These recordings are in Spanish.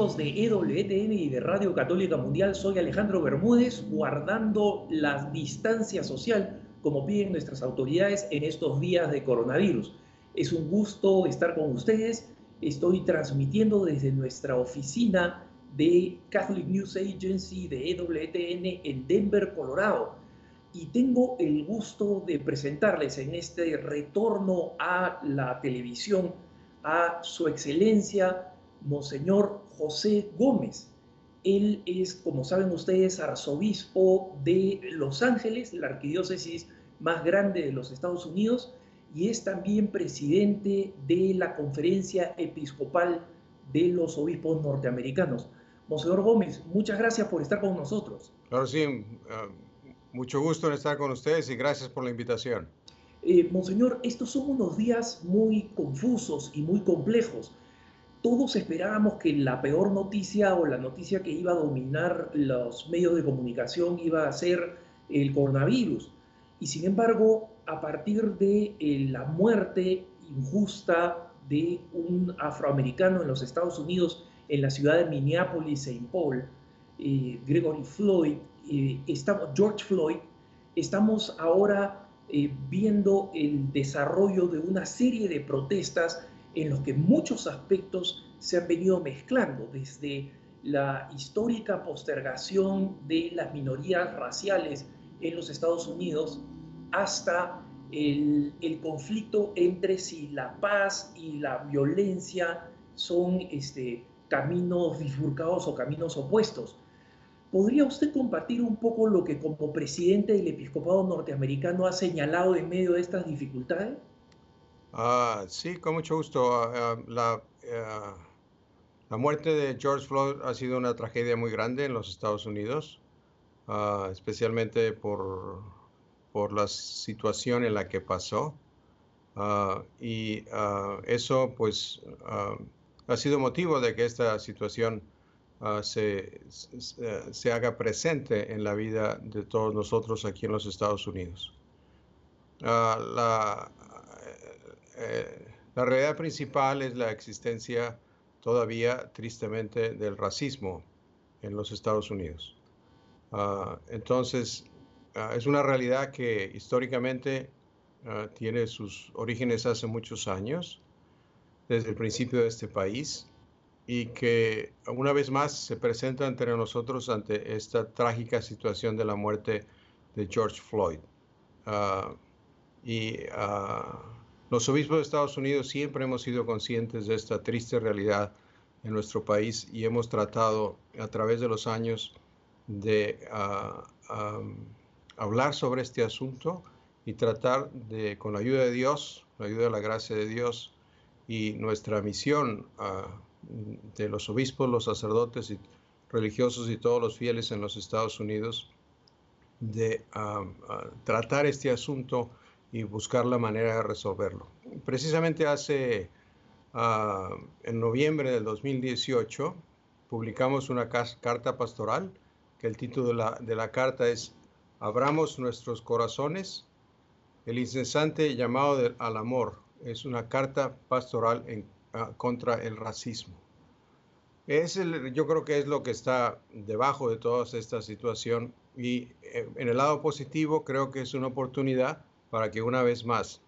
de EWTN y de Radio Católica Mundial, soy Alejandro Bermúdez, guardando la distancia social como piden nuestras autoridades en estos días de coronavirus. Es un gusto estar con ustedes. Estoy transmitiendo desde nuestra oficina de Catholic News Agency de EWTN en Denver, Colorado. Y tengo el gusto de presentarles en este retorno a la televisión a su excelencia Monseñor José Gómez. Él es, como saben ustedes, arzobispo de Los Ángeles, la arquidiócesis más grande de los Estados Unidos, y es también presidente de la Conferencia Episcopal de los Obispos Norteamericanos. Monseñor Gómez, muchas gracias por estar con nosotros. Claro, sí, ah, mucho gusto en estar con ustedes y gracias por la invitación. Eh, Monseñor, estos son unos días muy confusos y muy complejos todos esperábamos que la peor noticia o la noticia que iba a dominar los medios de comunicación iba a ser el coronavirus. Y sin embargo, a partir de eh, la muerte injusta de un afroamericano en los Estados Unidos, en la ciudad de Minneapolis, St. Paul, eh, Gregory Floyd, eh, estamos, George Floyd, estamos ahora viendo el desarrollo de una serie de protestas en los que muchos aspectos se han venido mezclando, desde la histórica postergación de las minorías raciales en los Estados Unidos hasta el, conflicto entre si la paz y la violencia son este, caminos bifurcados o caminos opuestos. ¿Podría usted compartir un poco lo que como presidente del episcopado norteamericano ha señalado en medio de estas dificultades? Ah, sí, con mucho gusto. Ah, ah, la, muerte de George Floyd ha sido una tragedia muy grande en los Estados Unidos, especialmente por, por la situación en la que pasó. y eso pues ha sido motivo de que esta situación se, se, haga presente en la vida de todos nosotros aquí en los Estados Unidos. la, eh, la realidad principal es la existencia todavía tristemente del racismo en los Estados Unidos. Ah, entonces, ah, es una realidad que históricamente ah, tiene sus orígenes hace muchos años, desde el principio de este país, y que una vez más se presenta ante nosotros ante esta trágica situación de la muerte de George Floyd. y los obispos de Estados Unidos siempre hemos sido conscientes de esta triste realidad en nuestro país y hemos tratado a través de los años de ah, hablar sobre este asunto y tratar de, con la ayuda de Dios, la ayuda de la gracia de Dios y nuestra misión ah, de los obispos, los sacerdotes y religiosos y todos los fieles en los Estados Unidos, de ah, tratar este asunto y buscar la manera de resolverlo. Precisamente hace, uh, en noviembre del 2018, publicamos una carta pastoral, que el título de la, de la carta es Abramos nuestros corazones, el incesante llamado al amor. Es una carta pastoral en, uh, contra el racismo. Es yo creo que es lo que está debajo de toda esta situación y eh, en el lado positivo creo que es una oportunidad para que una vez más,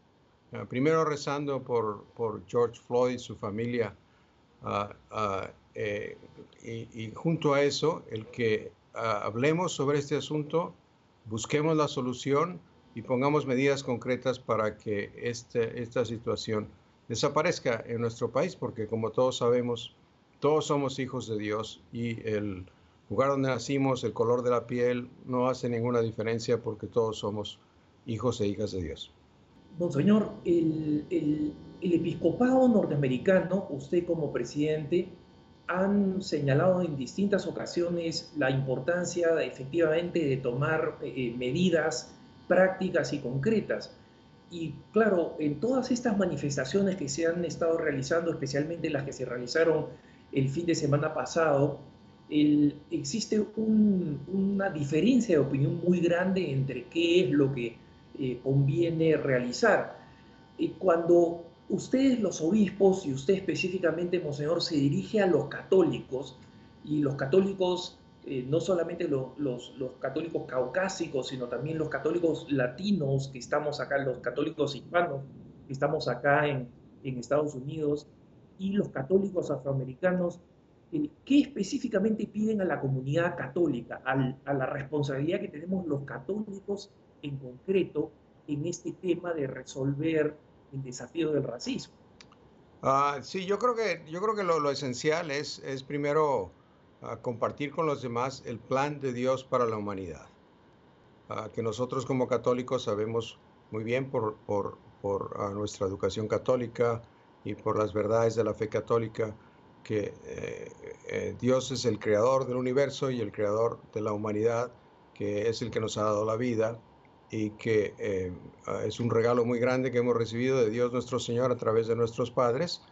eh, primero rezando por, por, George Floyd, su familia, ah, ah, eh, y, junto a eso, el que ah, hablemos sobre este asunto, busquemos la solución y pongamos medidas concretas para que este, esta situación desaparezca en nuestro país, porque como todos sabemos, todos somos hijos de Dios y el lugar donde nacimos, el color de la piel, no hace ninguna diferencia porque todos somos hijos e hijas de Dios. Monseñor, el, el, episcopado norteamericano, usted como presidente, han señalado en distintas ocasiones la importancia efectivamente de tomar eh, medidas prácticas y concretas. Y claro, en todas estas manifestaciones que se han estado realizando, especialmente las que se realizaron el fin de semana pasado, existe una diferencia de opinión muy grande entre qué es lo que eh, conviene realizar. y cuando ustedes los obispos y usted específicamente, Monseñor, se dirige a los católicos y los católicos, eh, no solamente los, los, católicos caucásicos, sino también los católicos latinos que estamos acá, los católicos hispanos que estamos acá en, en Estados Unidos y los católicos afroamericanos, eh, ¿qué específicamente piden a la comunidad católica, a la responsabilidad que tenemos los católicos en concreto en este tema de resolver el desafío del racismo. Ah, sí, yo creo que, yo creo que lo, esencial es, es primero ah, compartir con los demás el plan de Dios para la humanidad, ah, que nosotros como católicos sabemos muy bien por, por, por nuestra educación católica y por las verdades de la fe católica, que eh, eh, Dios es el creador del universo y el creador de la humanidad, que es el que nos ha dado la vida y que eh, ah, es un regalo muy grande que hemos recibido de Dios nuestro Señor a través de nuestros padres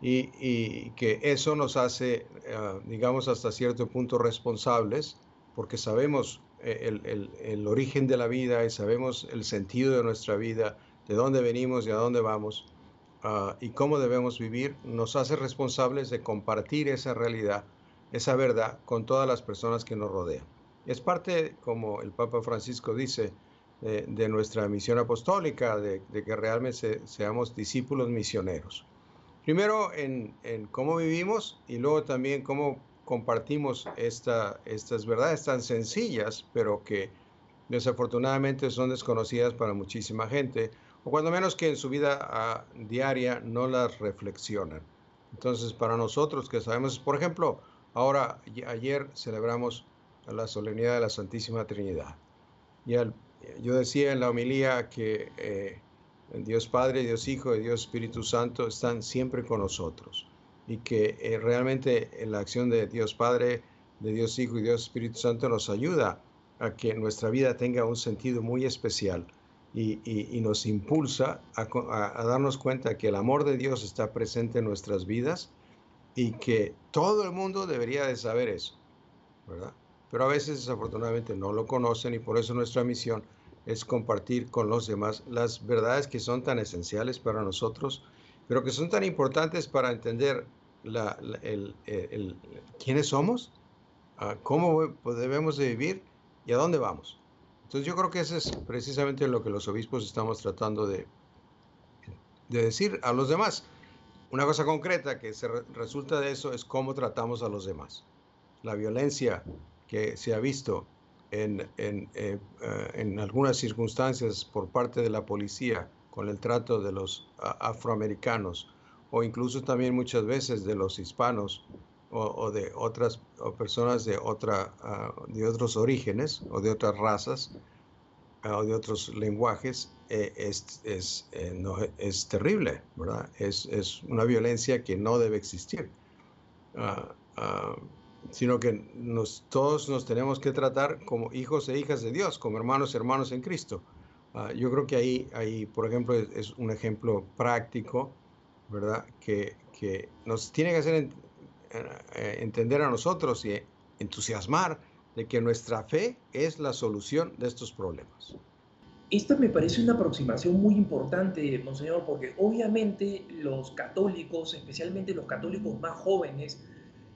y, que eso nos hace, ah, digamos, hasta cierto punto responsables porque sabemos eh, el, origen de la vida y sabemos el sentido de nuestra vida, de dónde venimos y a dónde vamos ah, y cómo debemos vivir, nos hace responsables de compartir esa realidad, esa verdad con todas las personas que nos rodean. Es parte, como el Papa Francisco dice, de, nuestra misión apostólica, de, que realmente seamos discípulos misioneros. Primero en, cómo vivimos y luego también cómo compartimos esta, estas verdades tan sencillas, pero que desafortunadamente son desconocidas para muchísima gente, o cuando menos que en su vida ah, diaria no las reflexionan. Entonces, para nosotros que sabemos, por ejemplo, ahora, ayer celebramos la solemnidad de la Santísima Trinidad. Y al yo decía en la homilía que eh, Dios Padre, Dios Hijo y Dios Espíritu Santo están siempre con nosotros y que eh, realmente en la acción de Dios Padre, de Dios Hijo y Dios Espíritu Santo nos ayuda a que nuestra vida tenga un sentido muy especial y, nos impulsa a, darnos cuenta que el amor de Dios está presente en nuestras vidas y que todo el mundo debería de saber eso, ¿verdad? Pero a veces desafortunadamente no lo conocen y por eso nuestra misión es compartir con los demás las verdades que son tan esenciales para nosotros, pero que son tan importantes para entender quiénes somos, cómo debemos de vivir y a dónde vamos. Entonces yo creo que eso es precisamente lo que los obispos estamos tratando de, de decir a los demás. Una cosa concreta que se resulta de eso es cómo tratamos a los demás. La violencia que se ha visto en, en, eh, eh, en, algunas circunstancias por parte de la policía con el trato de los afroamericanos o incluso también muchas veces de los hispanos o, de otras personas de, otra, ah, de otros orígenes o de otras razas ah, o de otros lenguajes eh, es, es, no, es terrible, ¿verdad? Es, es, una violencia que no debe existir. Uh, sino que todos nos tenemos que tratar como hijos e hijas de Dios, como hermanos y hermanos en Cristo. Ah, yo creo que ahí, ahí por ejemplo, es, un ejemplo práctico, ¿verdad? Que, que nos tiene que hacer eh, entender a nosotros y entusiasmar de que nuestra fe es la solución de estos problemas. Esta me parece una aproximación muy importante, Monseñor, porque obviamente los católicos, especialmente los católicos más jóvenes,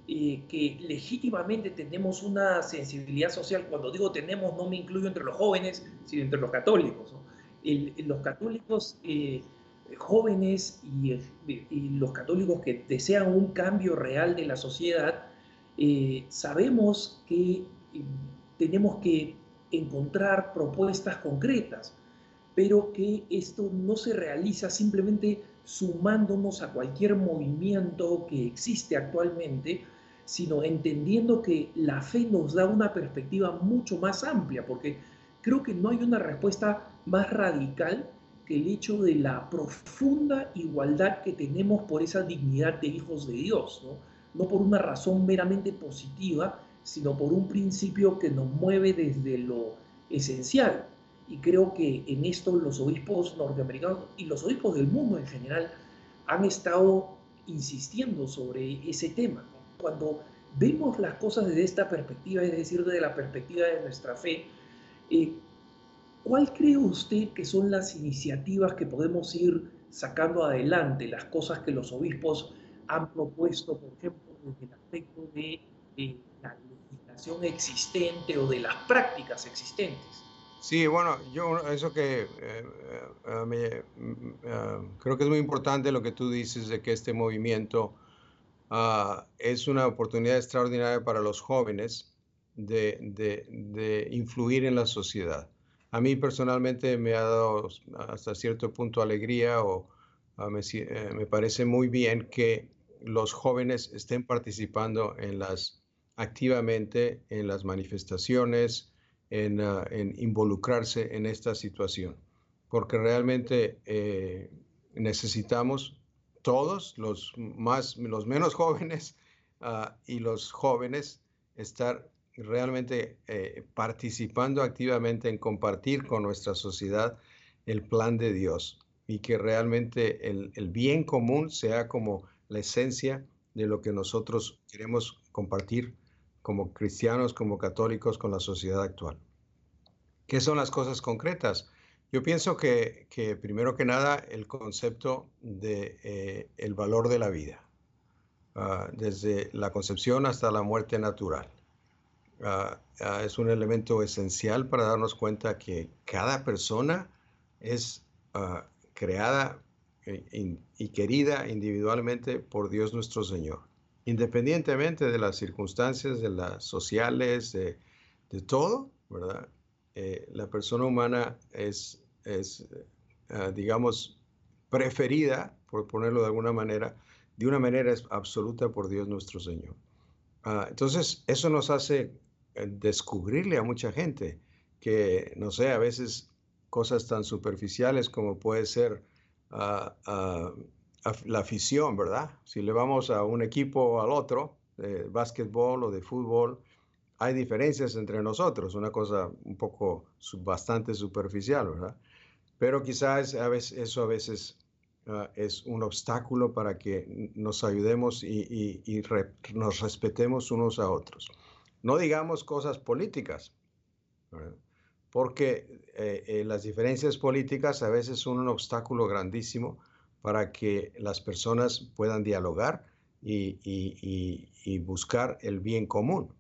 eh, que legítimamente tenemos una sensibilidad social, cuando digo tenemos no me incluyo entre los jóvenes, sino entre los católicos. los católicos eh, jóvenes y, los católicos que desean un cambio real de la sociedad, eh, sabemos que tenemos que encontrar propuestas concretas, pero que esto no se realiza simplemente sumándonos a cualquier movimiento que existe actualmente, sino entendiendo que la fe nos da una perspectiva mucho más amplia, porque creo que no hay una respuesta más radical que el hecho de la profunda igualdad que tenemos por esa dignidad de hijos de Dios, no, por una razón meramente positiva, sino por un principio que nos mueve desde lo esencial. Y creo que en esto los obispos norteamericanos y los obispos del mundo en general han estado insistiendo sobre ese tema cuando vemos las cosas desde esta perspectiva, es decir, desde la perspectiva de nuestra fe, eh, ¿cuál cree usted que son las iniciativas que podemos ir sacando adelante las cosas que los obispos han propuesto, por ejemplo, desde el aspecto de, la legislación existente o de las prácticas existentes. Sí, bueno, yo eso que eh, eh, mm, creo que es muy importante lo que tú dices de que este movimiento ah, es una oportunidad extraordinaria para los jóvenes de, de, influir en la sociedad. A mí personalmente me ha dado hasta cierto punto alegría o ah, me, eh, me parece muy bien que los jóvenes estén participando en las, activamente en las manifestaciones, en, ah, involucrarse en esta situación, porque realmente eh, necesitamos todos, los, más, los menos jóvenes ah, y los jóvenes, estar realmente eh, participando activamente en compartir con nuestra sociedad el plan de Dios y que realmente el, el bien común sea como la esencia de lo que nosotros queremos compartir como cristianos, como católicos con la sociedad actual. ¿Qué son las cosas concretas? Yo pienso que, primero que nada el concepto de eh, el valor de la vida, ah, desde la concepción hasta la muerte natural. Ah, ah, es un elemento esencial para darnos cuenta que cada persona es creada y querida individualmente por Dios nuestro Señor, independientemente de las circunstancias, de las sociales, de, todo, ¿verdad? Eh, la persona humana es, es ah, digamos, preferida, por ponerlo de alguna manera, de una manera absoluta por Dios nuestro Señor. Ah, entonces, eso nos hace eh, descubrirle a mucha gente que, no sé, a veces cosas tan superficiales como puede ser a, la afición, ¿verdad? Si le vamos a un equipo al otro, de básquetbol o de fútbol, hay diferencias entre nosotros, una cosa un poco bastante superficial, ¿verdad? Pero quizás a veces, eso a veces ah, es un obstáculo para que nos ayudemos y, nos respetemos unos a otros. No digamos cosas políticas, porque eh, eh, las diferencias políticas a veces son un obstáculo grandísimo para que las personas puedan dialogar y, buscar el bien común.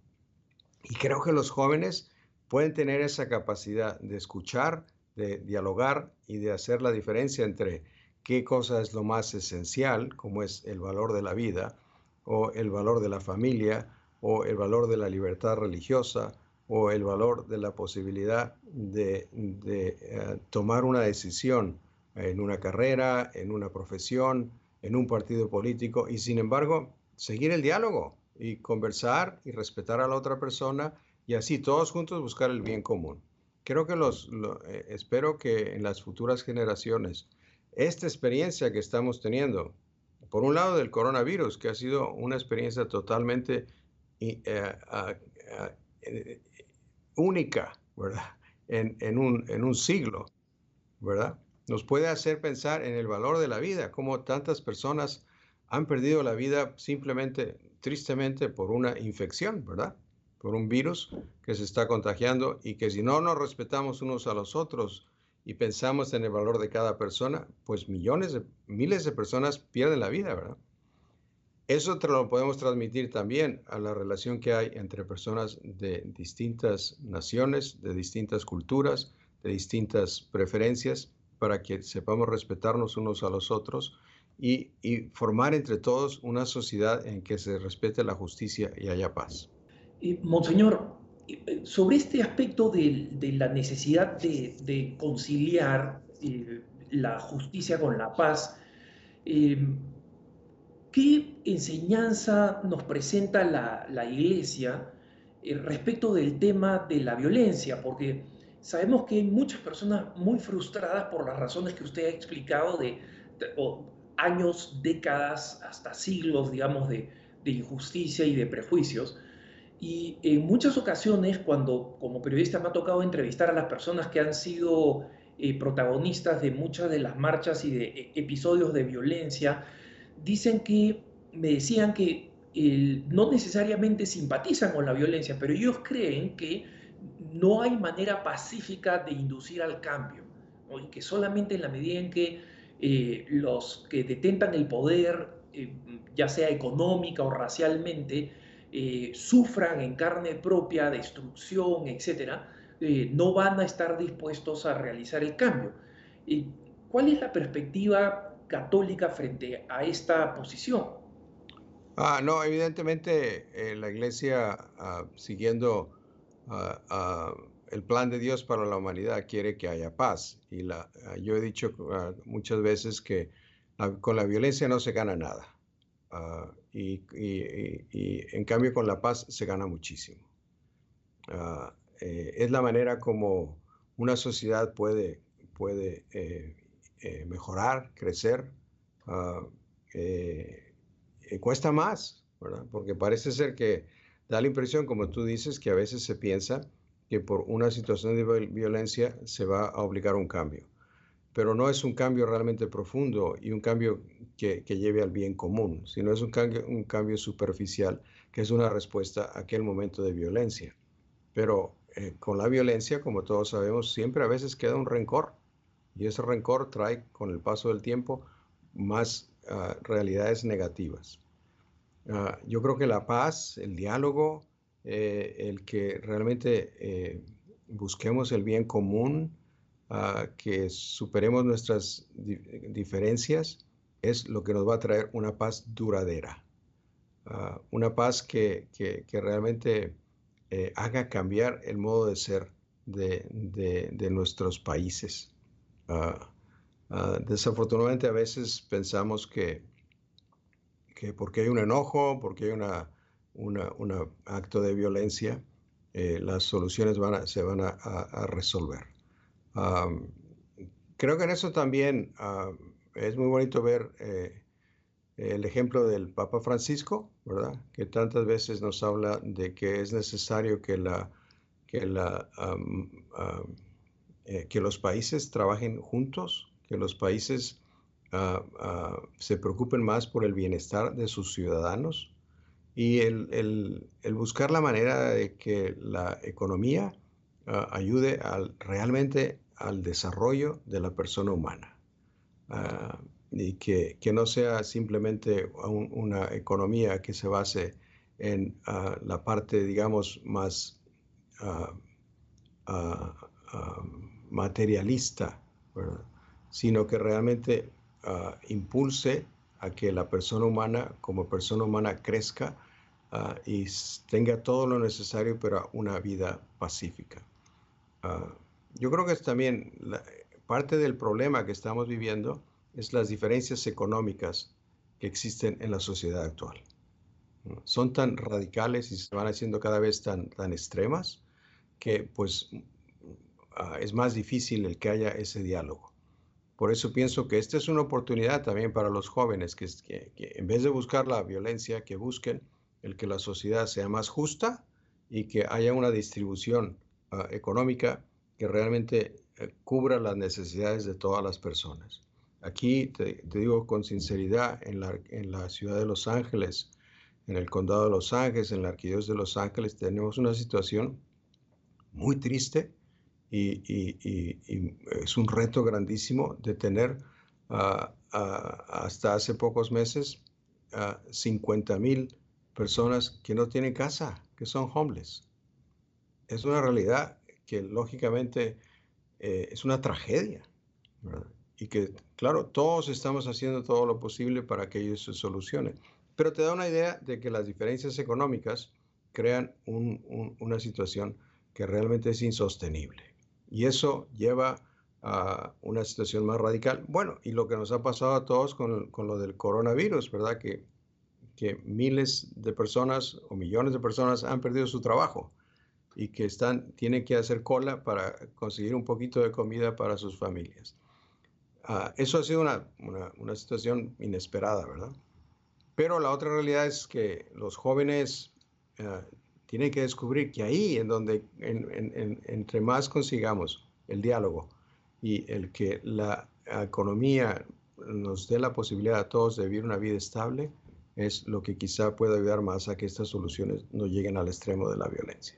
Y creo que los jóvenes pueden tener esa capacidad de escuchar, de dialogar y de hacer la diferencia entre qué cosa es lo más esencial, como es el valor de la vida, o el valor de la familia, o el valor de la libertad religiosa, o el valor de la posibilidad de, eh, tomar una decisión en una carrera, en una profesión, en un partido político y sin embargo seguir el diálogo y conversar y respetar a la otra persona y así todos juntos buscar el bien común. Creo que los, eh, espero que en las futuras generaciones esta experiencia que estamos teniendo, por un lado del coronavirus, que ha sido una experiencia totalmente eh, única, ¿verdad? En, un, en un siglo, ¿verdad? Nos puede hacer pensar en el valor de la vida, como tantas personas han perdido la vida simplemente, tristemente, por una infección, ¿verdad? Por un virus que se está contagiando y que si no nos respetamos unos a los otros y pensamos en el valor de cada persona, pues millones, de, miles de personas pierden la vida, ¿verdad? Eso te lo podemos transmitir también a la relación que hay entre personas de distintas naciones, de distintas culturas, de distintas preferencias, para que sepamos respetarnos unos a los otros y, formar entre todos una sociedad en que se respete la justicia y haya paz. Monseñor, sobre este aspecto de, la necesidad de, conciliar eh, la justicia con la paz, eh, ¿Qué enseñanza nos presenta la, Iglesia eh, respecto del tema de la violencia? Porque sabemos que hay muchas personas muy frustradas por las razones que usted ha explicado de, años, décadas, hasta siglos, digamos, de, injusticia y de prejuicios. Y en muchas ocasiones, cuando como periodista me ha tocado entrevistar a las personas que han sido eh, protagonistas de muchas de las marchas y de eh, episodios de violencia, dicen que, me decían que no necesariamente simpatizan con la violencia, pero ellos creen que no hay manera pacífica de inducir al cambio, y que solamente en la medida en que eh, los que detentan el poder, eh, ya sea económica o racialmente, eh, sufran en carne propia destrucción, etcétera, no van a estar dispuestos a realizar el cambio. ¿Cuál es la perspectiva católica frente a esta posición? Ah, no, evidentemente la Iglesia, ah, siguiendo ah, ah, el plan de Dios para la humanidad, quiere que haya paz. Y la, yo he dicho muchas veces que con la violencia no se gana nada. Y, en cambio con la paz se gana muchísimo. Eh, es la manera como una sociedad puede, puede eh, eh, mejorar, crecer. Eh, cuesta más, ¿verdad? Porque parece ser que da la impresión, como tú dices, que a veces se piensa que por una situación de violencia se va a obligar a un cambio. Pero no es un cambio realmente profundo y un cambio que, lleve al bien común, sino es un cambio, superficial que es una respuesta a aquel momento de violencia. Pero eh, con la violencia, como todos sabemos, siempre a veces queda un rencor y ese rencor trae con el paso del tiempo más realidades negativas. Ah, yo creo que la paz, el diálogo, eh, el que realmente eh, busquemos el bien común, ah, que superemos nuestras diferencias, es lo que nos va a traer una paz duradera. Ah, una paz que, realmente eh, haga cambiar el modo de ser de, nuestros países. Ah, desafortunadamente a veces pensamos que, que, porque hay un enojo, porque hay una, un acto de violencia, eh, las soluciones van se van a, resolver. Creo que en eso también ah, es muy bonito ver eh, el ejemplo del Papa Francisco, ¿verdad? Que tantas veces nos habla de que es necesario que, la, que, la, eh, que los países trabajen juntos que los países ah, se preocupen más por el bienestar de sus ciudadanos y el, buscar la manera de que la economía ah, ayude al, realmente al desarrollo de la persona humana y que, no sea simplemente una economía que se base en la parte, digamos, más materialista, sino que realmente ah, impulse a que la persona humana como persona humana crezca ah, y tenga todo lo necesario para una vida pacífica. Ah, yo creo que es también parte del problema que estamos viviendo es las diferencias económicas que existen en la sociedad actual. Son tan radicales y se van haciendo cada vez tan, tan extremas que pues es más difícil el que haya ese diálogo. Por eso pienso que esta es una oportunidad también para los jóvenes, que, en vez de buscar la violencia, que busquen el que la sociedad sea más justa y que haya una distribución ah, económica que realmente eh, cubra las necesidades de todas las personas. Aquí te, digo con sinceridad, en la, ciudad de Los Ángeles, en el condado de Los Ángeles, en la arquidiócesis de Los Ángeles, tenemos una situación muy triste y, es un reto grandísimo de tener hasta hace pocos meses a 50 mil personas que no tienen casa, que son homeless. Es una realidad que lógicamente eh, es una tragedia. Y que, claro, todos estamos haciendo todo lo posible para que ellos se solucionen. Pero te da una idea de que las diferencias económicas crean una situación que realmente es insostenible. Y eso lleva a una situación más radical. Bueno, y lo que nos ha pasado a todos con, con lo del coronavirus, ¿verdad? Que, que miles de personas o millones de personas han perdido su trabajo y que están, tienen que hacer cola para conseguir un poquito de comida para sus familias. Ah, eso ha sido una, una, una, situación inesperada, ¿verdad? Pero la otra realidad es que los jóvenes uh, tiene que descubrir que ahí, en donde, entre más consigamos el diálogo y el que la economía nos dé la posibilidad a todos de vivir una vida estable, es lo que quizá pueda ayudar más a que estas soluciones no lleguen al extremo de la violencia.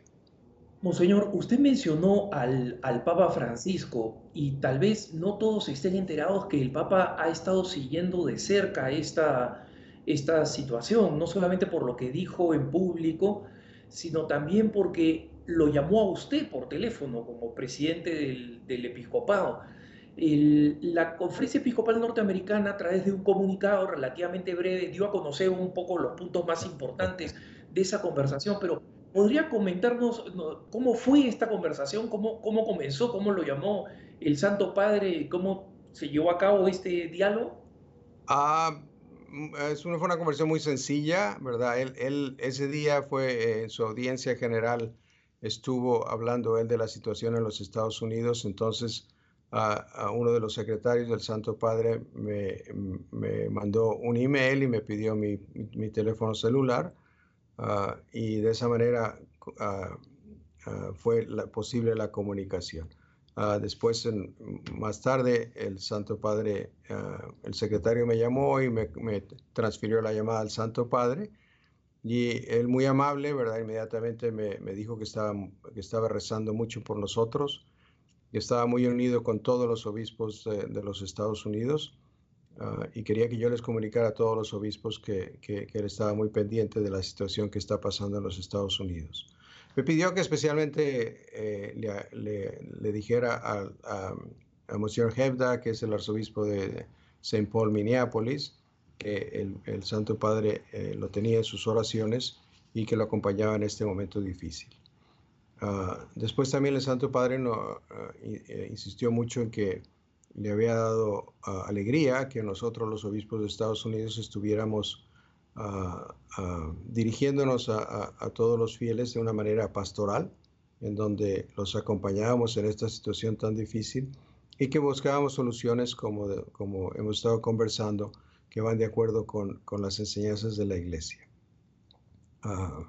Monseñor, usted mencionó al, Papa Francisco y tal vez no todos estén enterados que el Papa ha estado siguiendo de cerca esta situación, no solamente por lo que dijo en público, sino también porque lo llamó a usted por teléfono como presidente del, episcopado. la conferencia episcopal norteamericana, a través de un comunicado relativamente breve, dio a conocer un poco los puntos más importantes de esa conversación, pero ¿podría comentarnos cómo fue esta conversación, cómo, cómo comenzó, cómo lo llamó el Santo Padre, cómo se llevó a cabo este diálogo? Ah, es una, fue una conversación muy sencilla, ¿verdad? Él, él ese día fue eh, en su audiencia general, estuvo hablando él de la situación en los Estados Unidos, entonces a, uno de los secretarios del Santo Padre me, me mandó un email y me pidió mi, mi, teléfono celular ah, y de esa manera ah, fue la, posible la comunicación. Ah, después, más tarde, el Santo Padre, ah, el secretario me llamó y me, transfirió la llamada al Santo Padre. Y él muy amable, ¿verdad? Inmediatamente me, dijo que estaba, que estaba rezando mucho por nosotros, que estaba muy unido con todos los obispos de, los Estados Unidos ah, y quería que yo les comunicara a todos los obispos que, que, él estaba muy pendiente de la situación que está pasando en los Estados Unidos. Me pidió que especialmente eh, le, dijera a, a, Monsieur Hebda, que es el arzobispo de St. Paul, Minneapolis, que el, Santo Padre eh, lo tenía en sus oraciones y que lo acompañaba en este momento difícil. Ah, después también el Santo Padre no, ah, eh, insistió mucho en que le había dado ah, alegría que nosotros los obispos de Estados Unidos estuviéramos dirigiéndonos a, todos los fieles de una manera pastoral, en donde los acompañábamos en esta situación tan difícil y que buscábamos soluciones como, como hemos estado conversando, que van de acuerdo con, con las enseñanzas de la iglesia. Uh,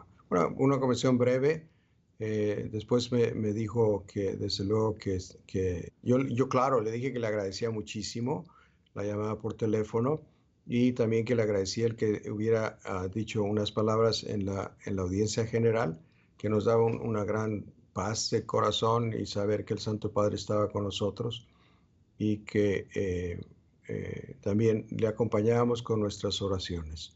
una conversación breve. Eh, después me, dijo que desde luego que, yo, claro, le dije que le agradecía muchísimo la llamada por teléfono y también que le agradecía el que hubiera ah, dicho unas palabras en la, en la audiencia general que nos daba una gran paz de corazón y saber que el Santo Padre estaba con nosotros y que eh, eh, también le acompañábamos con nuestras oraciones.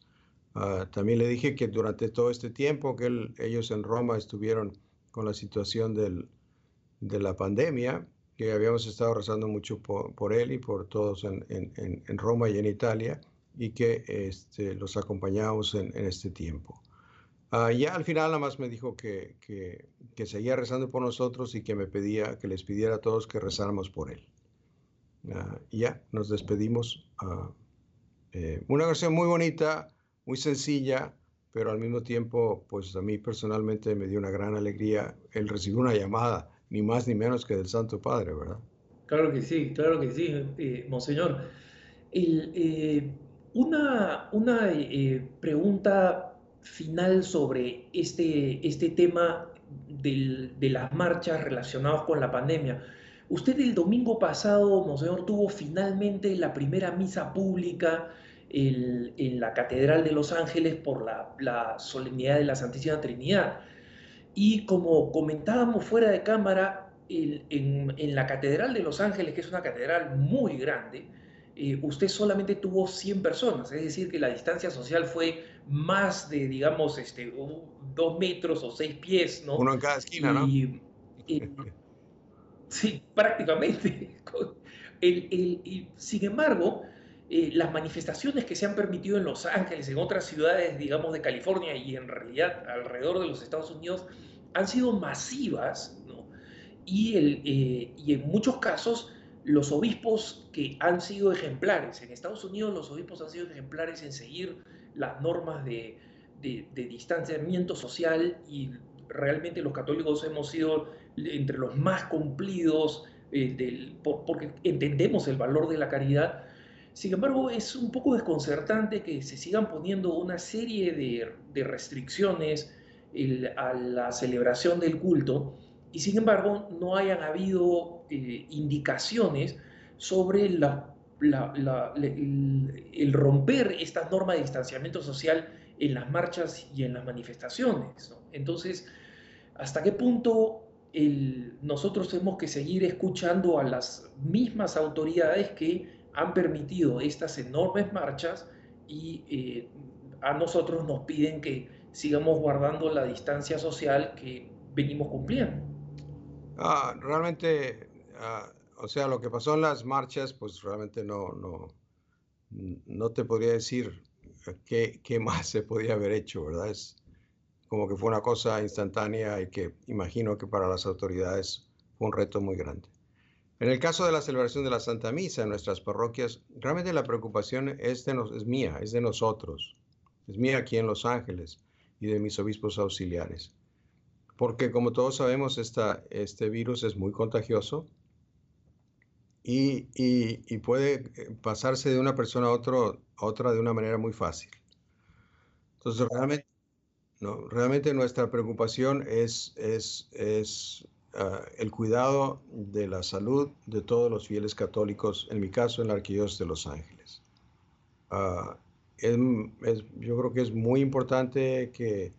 Ah, también le dije que durante todo este tiempo que ellos en Roma estuvieron con la situación de la pandemia, que habíamos estado rezando mucho por, él y por todos en, Roma y en Italia, y que este, los acompañamos en, este tiempo. Uh, ya al final nada más me dijo que, que, que, seguía rezando por nosotros y que me pedía que les pidiera a todos que rezáramos por él. Y ya nos despedimos. Uh, eh, una oración muy bonita, muy sencilla, pero al mismo tiempo, pues a mí personalmente me dio una gran alegría el recibir una llamada, ni más ni menos que del Santo Padre, ¿verdad? Claro que sí, claro que sí, eh, Monseñor. Eh, una, una eh, pregunta final sobre este, este tema de las marchas relacionadas con la pandemia. Usted el domingo pasado, Monseñor, tuvo finalmente la primera misa pública en, la Catedral de Los Ángeles por la, solemnidad de la Santísima Trinidad. Y como comentábamos fuera de cámara, en, en la Catedral de Los Ángeles, que es una catedral muy grande, eh, usted solamente tuvo 100 personas, es decir, que la distancia social fue más de, digamos, este, dos metros o seis pies, ¿no? Uno en cada esquina, ¿no? sí, prácticamente. El, sin embargo, eh, las manifestaciones que se han permitido en Los Ángeles, en otras ciudades, digamos, de California y en realidad alrededor de los Estados Unidos, han sido masivas, ¿no? Y, el, eh, y en muchos casos los obispos que han sido ejemplares, en Estados Unidos los obispos han sido ejemplares en seguir las normas de, distanciamiento social y realmente los católicos hemos sido entre los más cumplidos eh, porque entendemos el valor de la caridad. Sin embargo, es un poco desconcertante que se sigan poniendo una serie de, restricciones a la celebración del culto y sin embargo no hayan habido eh, indicaciones sobre el, romper esta norma de distanciamiento social en las marchas y en las manifestaciones. Entonces, ¿hasta qué punto nosotros tenemos que seguir escuchando a las mismas autoridades que han permitido estas enormes marchas y eh, a nosotros nos piden que sigamos guardando la distancia social que venimos cumpliendo? Ah, realmente, ah, o sea, lo que pasó en las marchas, pues realmente no, no, no te podría decir qué, qué más se podía haber hecho, ¿verdad? Es, como que fue una cosa instantánea y que imagino que para las autoridades fue un reto muy grande. En el caso de la celebración de la Santa Misa en nuestras parroquias, realmente la preocupación es, de es mía, es de nosotros, es mía aquí en Los Ángeles y de mis obispos auxiliares. Porque como todos sabemos, este virus es muy contagioso y, y, puede eh, pasarse de una persona a, otro, a otra de una manera muy fácil. Entonces, realmente nuestra preocupación es, es ah, el cuidado de la salud de todos los fieles católicos, en mi caso en la Arquidiócesis de Los Ángeles. Uh, yo creo que es muy importante que,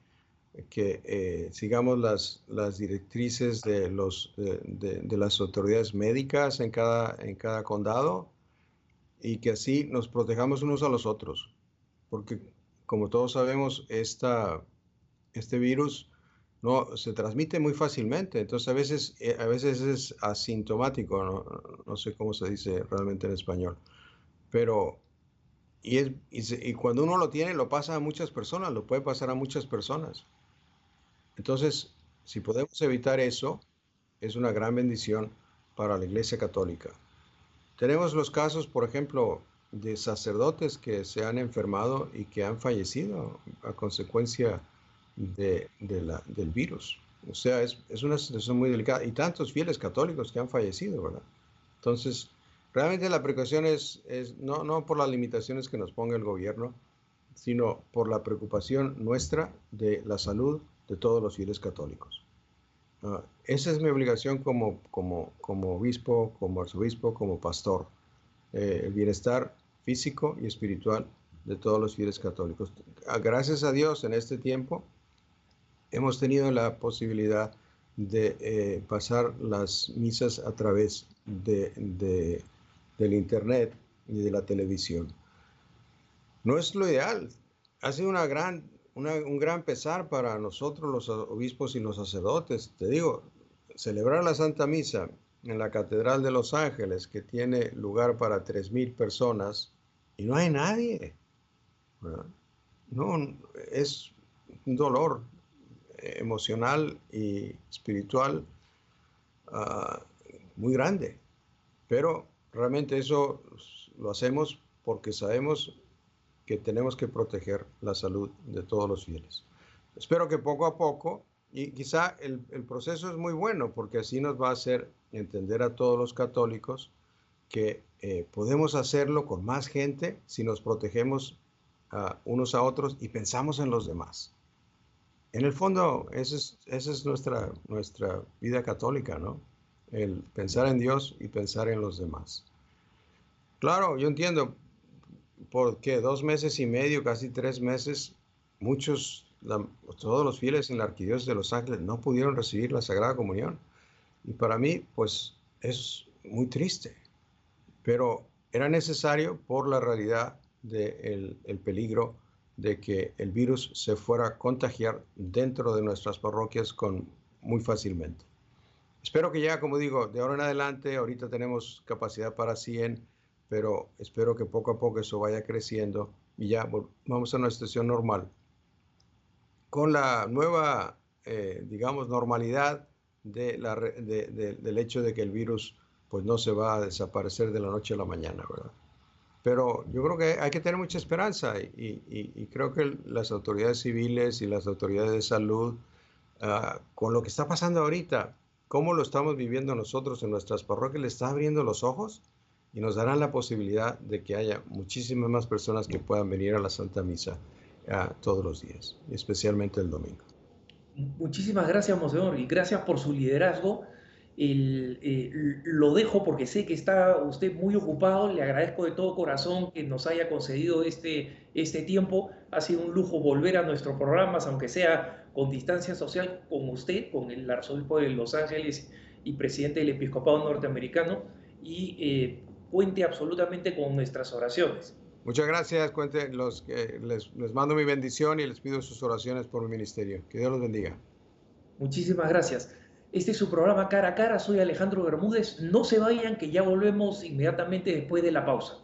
eh, sigamos las, directrices de, las autoridades médicas en cada, condado y que así nos protejamos unos a los otros. Porque como todos sabemos, este virus no se transmite muy fácilmente, entonces a veces, eh, a veces es asintomático, no, sé cómo se dice realmente en español, pero y, es, y, cuando uno lo tiene lo pasa a muchas personas, lo puede pasar a muchas personas. Entonces, si podemos evitar eso, es una gran bendición para la Iglesia Católica. Tenemos los casos, por ejemplo, de sacerdotes que se han enfermado y que han fallecido a consecuencia de, la, del virus. O sea, es, es, una situación muy delicada. Y tantos fieles católicos que han fallecido, ¿verdad? Entonces, realmente la precaución es, es no, no por las limitaciones que nos ponga el gobierno, sino por la preocupación nuestra de la salud de todos los fieles católicos. Ah, esa es mi obligación como, como, como obispo, como arzobispo, como pastor. Eh, el bienestar físico y espiritual de todos los fieles católicos. Ah, gracias a Dios en este tiempo hemos tenido la posibilidad de eh, pasar las misas a través de, del Internet y de la televisión. No es lo ideal. Ha sido una gran, un gran pesar para nosotros los obispos y los sacerdotes. Te digo, celebrar la Santa Misa en la Catedral de Los Ángeles, que tiene lugar para 3.000 personas, y no hay nadie. No, es un dolor emocional y espiritual ah, muy grande. Pero realmente eso lo hacemos porque sabemos que tenemos que proteger la salud de todos los fieles. Espero que poco a poco, y quizá el, proceso es muy bueno porque así nos va a hacer entender a todos los católicos que eh, podemos hacerlo con más gente si nos protegemos unos a otros y pensamos en los demás. En el fondo, esa es, nuestra, vida católica, ¿no? El pensar en Dios y pensar en los demás. Claro, yo entiendo, porque dos meses y medio, casi tres meses, muchos, todos los fieles en la Arquidiócesis de Los Ángeles no pudieron recibir la Sagrada Comunión. Y para mí, pues, es muy triste. Pero era necesario por la realidad del el peligro de que el virus se fuera a contagiar dentro de nuestras parroquias con, muy fácilmente. Espero que ya, como digo, de ahora en adelante, ahorita tenemos capacidad para 100, pero espero que poco a poco eso vaya creciendo y ya vamos a una situación normal. Con la nueva, eh, digamos, normalidad del hecho de que el virus pues no se va a desaparecer de la noche a la mañana, ¿verdad? Pero yo creo que hay que tener mucha esperanza y, creo que las autoridades civiles y las autoridades de salud, ah, con lo que está pasando ahorita, cómo lo estamos viviendo nosotros en nuestras parroquias, le está abriendo los ojos y nos darán la posibilidad de que haya muchísimas más personas que puedan venir a la Santa Misa ah, todos los días, especialmente el domingo. Muchísimas gracias, Monseñor, y gracias por su liderazgo eh, lo dejo porque sé que está usted muy ocupado. Le agradezco de todo corazón que nos haya concedido este, este tiempo. Ha sido un lujo volver a nuestros programas, aunque sea con distancia social, con usted, con el arzobispo de Los Ángeles y presidente del episcopado norteamericano. Y eh, cuente absolutamente con nuestras oraciones. Muchas gracias. Cuente los, les, les mando mi bendición y les pido sus oraciones por mi ministerio. Que Dios los bendiga. Muchísimas gracias. Este es su programa Cara a Cara. Soy Alejandro Bermúdez. No se vayan, que ya volvemos inmediatamente después de la pausa.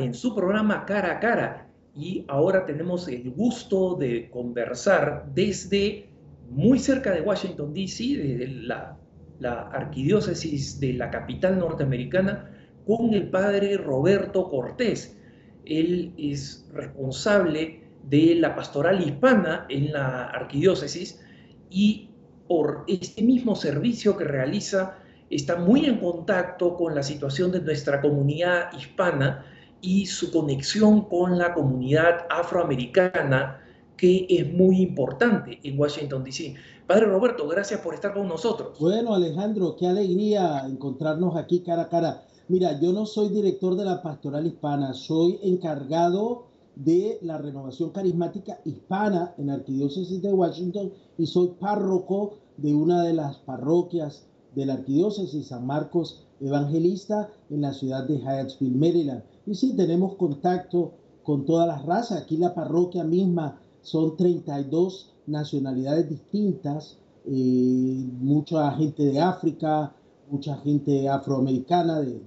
En su programa Cara a Cara y ahora tenemos el gusto de conversar desde muy cerca de Washington, D.C., desde la, la arquidiócesis de la capital norteamericana, con el padre Roberto Cortés. Él es responsable de la pastoral hispana en la arquidiócesis y por este mismo servicio que realiza está muy en contacto con la situación de nuestra comunidad hispana y su conexión con la comunidad afroamericana, que es muy importante en Washington, D.C. Padre Roberto, gracias por estar con nosotros. Bueno, Alejandro, qué alegría encontrarnos aquí cara a cara. Mira, yo no soy director de la pastoral hispana, soy encargado de la renovación carismática hispana en Arquidiócesis de Washington y soy párroco de una de las parroquias de la Arquidiócesis San Marcos Evangelista en la ciudad de Hyattsville, Maryland. Y sí, tenemos contacto con todas las razas. Aquí la parroquia misma son 32 nacionalidades distintas, eh, mucha gente de África, mucha gente afroamericana, de,